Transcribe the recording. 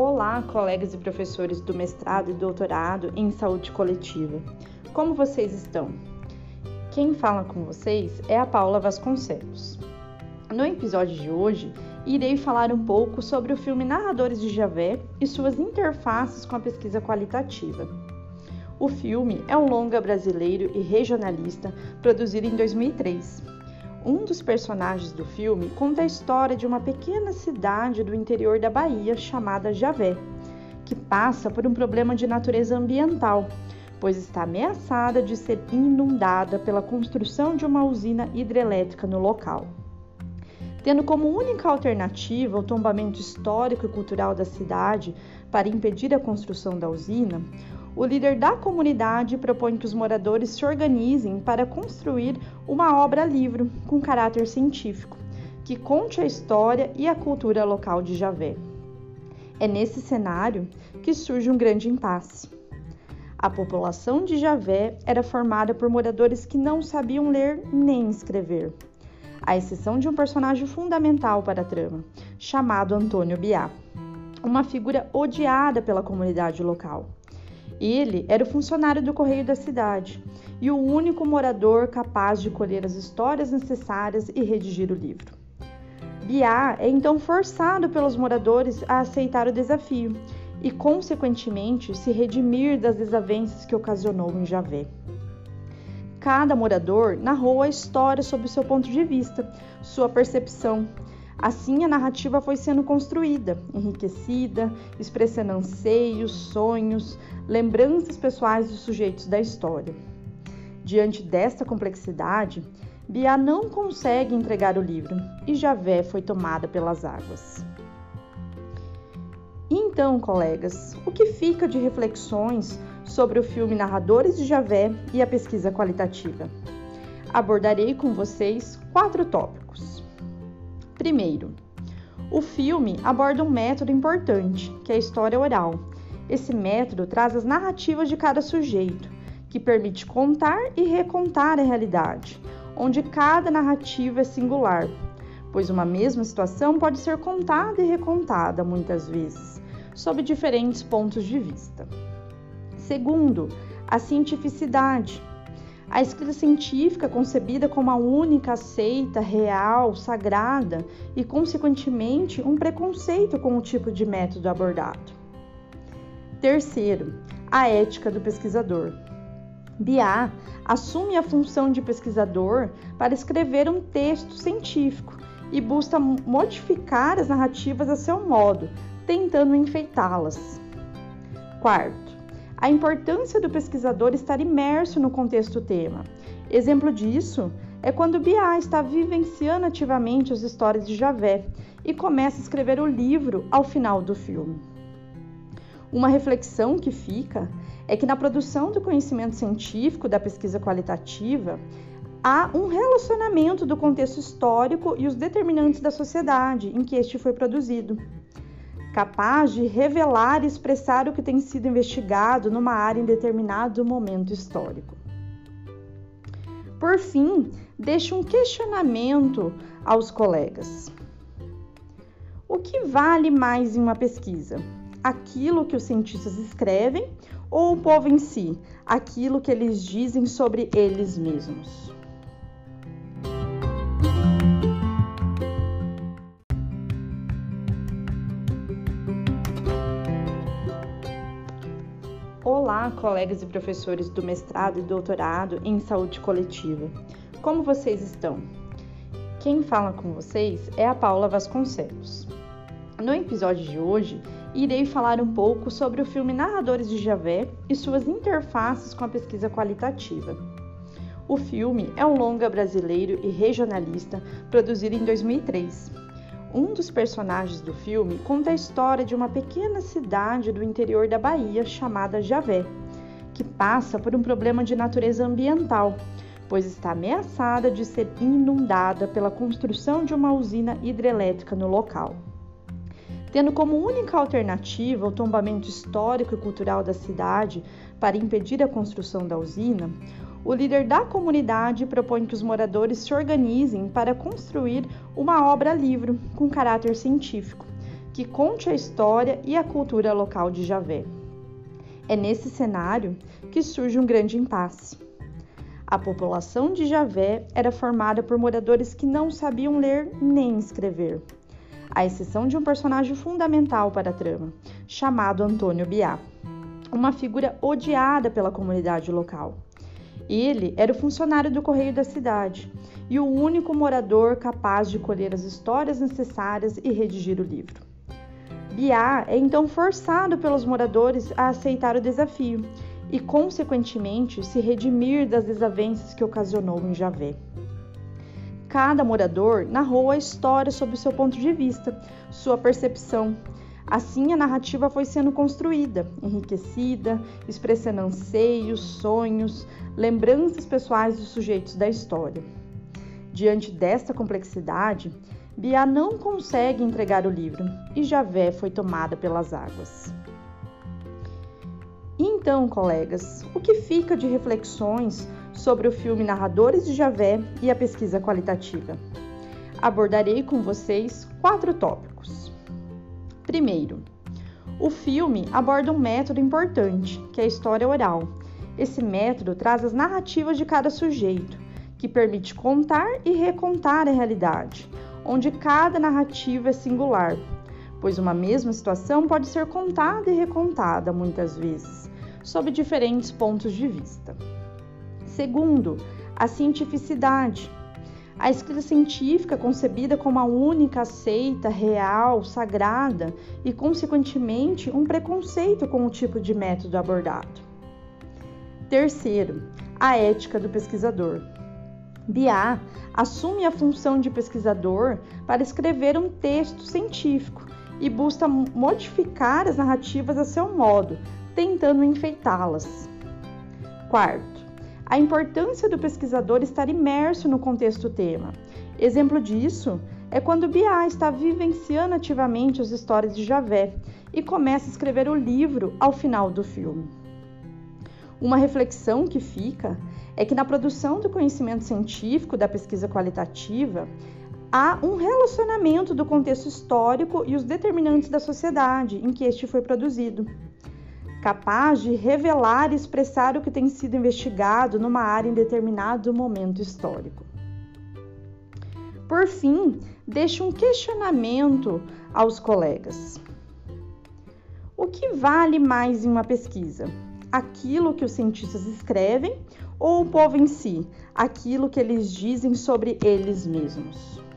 Olá, colegas e professores do mestrado e doutorado em saúde coletiva. Como vocês estão? Quem fala com vocês é a Paula Vasconcelos. No episódio de hoje, irei falar um pouco sobre o filme Narradores de Javé e suas interfaces com a pesquisa qualitativa. O filme é um longa brasileiro e regionalista produzido em 2003 um dos personagens do filme conta a história de uma pequena cidade do interior da Bahia chamada Javé, que passa por um problema de natureza ambiental, pois está ameaçada de ser inundada pela construção de uma usina hidrelétrica no local. Tendo como única alternativa o tombamento histórico e cultural da cidade para impedir a construção da usina, o líder da comunidade propõe que os moradores se organizem para construir uma obra-livro com caráter científico, que conte a história e a cultura local de Javé. É nesse cenário que surge um grande impasse. A população de Javé era formada por moradores que não sabiam ler nem escrever, à exceção de um personagem fundamental para a trama, chamado Antônio Biá, uma figura odiada pela comunidade local. Ele era o funcionário do correio da cidade e o único morador capaz de colher as histórias necessárias e redigir o livro. Biá é então forçado pelos moradores a aceitar o desafio e, consequentemente, se redimir das desavenças que ocasionou em Javé. Cada morador narrou a história sob seu ponto de vista, sua percepção, Assim, a narrativa foi sendo construída, enriquecida, expressando anseios, sonhos, lembranças pessoais dos sujeitos da história. Diante desta complexidade, Bia não consegue entregar o livro e Javé foi tomada pelas águas. Então, colegas, o que fica de reflexões sobre o filme Narradores de Javé e a pesquisa qualitativa? Abordarei com vocês quatro tópicos. Primeiro, o filme aborda um método importante, que é a história oral. Esse método traz as narrativas de cada sujeito, que permite contar e recontar a realidade, onde cada narrativa é singular, pois uma mesma situação pode ser contada e recontada muitas vezes, sob diferentes pontos de vista. Segundo, a cientificidade, a escrita científica, concebida como a única aceita, real, sagrada e, consequentemente, um preconceito com o tipo de método abordado. Terceiro, a ética do pesquisador. Biá assume a função de pesquisador para escrever um texto científico e busca modificar as narrativas a seu modo, tentando enfeitá-las. Quarto, a importância do pesquisador estar imerso no contexto tema. Exemplo disso é quando Biá está vivenciando ativamente as histórias de Javé e começa a escrever o livro ao final do filme. Uma reflexão que fica é que na produção do conhecimento científico da pesquisa qualitativa há um relacionamento do contexto histórico e os determinantes da sociedade em que este foi produzido capaz de revelar e expressar o que tem sido investigado numa área em determinado momento histórico. Por fim, deixo um questionamento aos colegas. O que vale mais em uma pesquisa? Aquilo que os cientistas escrevem ou o povo em si, aquilo que eles dizem sobre eles mesmos? Olá, colegas e professores do mestrado e doutorado em saúde coletiva. Como vocês estão? Quem fala com vocês é a Paula Vasconcelos. No episódio de hoje, irei falar um pouco sobre o filme Narradores de Javé e suas interfaces com a pesquisa qualitativa. O filme é um longa brasileiro e regionalista produzido em 2003 um dos personagens do filme conta a história de uma pequena cidade do interior da Bahia chamada Javé, que passa por um problema de natureza ambiental, pois está ameaçada de ser inundada pela construção de uma usina hidrelétrica no local. Tendo como única alternativa o tombamento histórico e cultural da cidade para impedir a construção da usina, o líder da comunidade propõe que os moradores se organizem para construir uma obra-livro com caráter científico, que conte a história e a cultura local de Javé. É nesse cenário que surge um grande impasse. A população de Javé era formada por moradores que não sabiam ler nem escrever, à exceção de um personagem fundamental para a trama, chamado Antônio Biá, uma figura odiada pela comunidade local. Ele era o funcionário do correio da cidade e o único morador capaz de colher as histórias necessárias e redigir o livro. Biá é então forçado pelos moradores a aceitar o desafio e, consequentemente, se redimir das desavenças que ocasionou em Javé. Cada morador narrou a história sob seu ponto de vista, sua percepção. Assim, a narrativa foi sendo construída, enriquecida, expressando anseios, sonhos, lembranças pessoais dos sujeitos da história. Diante desta complexidade, Bia não consegue entregar o livro e Javé foi tomada pelas águas. Então, colegas, o que fica de reflexões sobre o filme Narradores de Javé e a pesquisa qualitativa? Abordarei com vocês quatro tópicos. Primeiro, o filme aborda um método importante, que é a história oral. Esse método traz as narrativas de cada sujeito, que permite contar e recontar a realidade, onde cada narrativa é singular, pois uma mesma situação pode ser contada e recontada muitas vezes sob diferentes pontos de vista. Segundo, a cientificidade. A escrita científica concebida como a única aceita, real, sagrada e, consequentemente, um preconceito com o tipo de método abordado. Terceiro, a ética do pesquisador. Biá assume a função de pesquisador para escrever um texto científico e busca modificar as narrativas a seu modo, tentando enfeitá-las. Quarto, a importância do pesquisador estar imerso no contexto tema. Exemplo disso é quando Biá está vivenciando ativamente as histórias de Javé e começa a escrever o livro ao final do filme. Uma reflexão que fica é que na produção do conhecimento científico da pesquisa qualitativa há um relacionamento do contexto histórico e os determinantes da sociedade em que este foi produzido capaz de revelar e expressar o que tem sido investigado numa área em determinado momento histórico. Por fim, deixo um questionamento aos colegas. O que vale mais em uma pesquisa? Aquilo que os cientistas escrevem ou o povo em si? Aquilo que eles dizem sobre eles mesmos?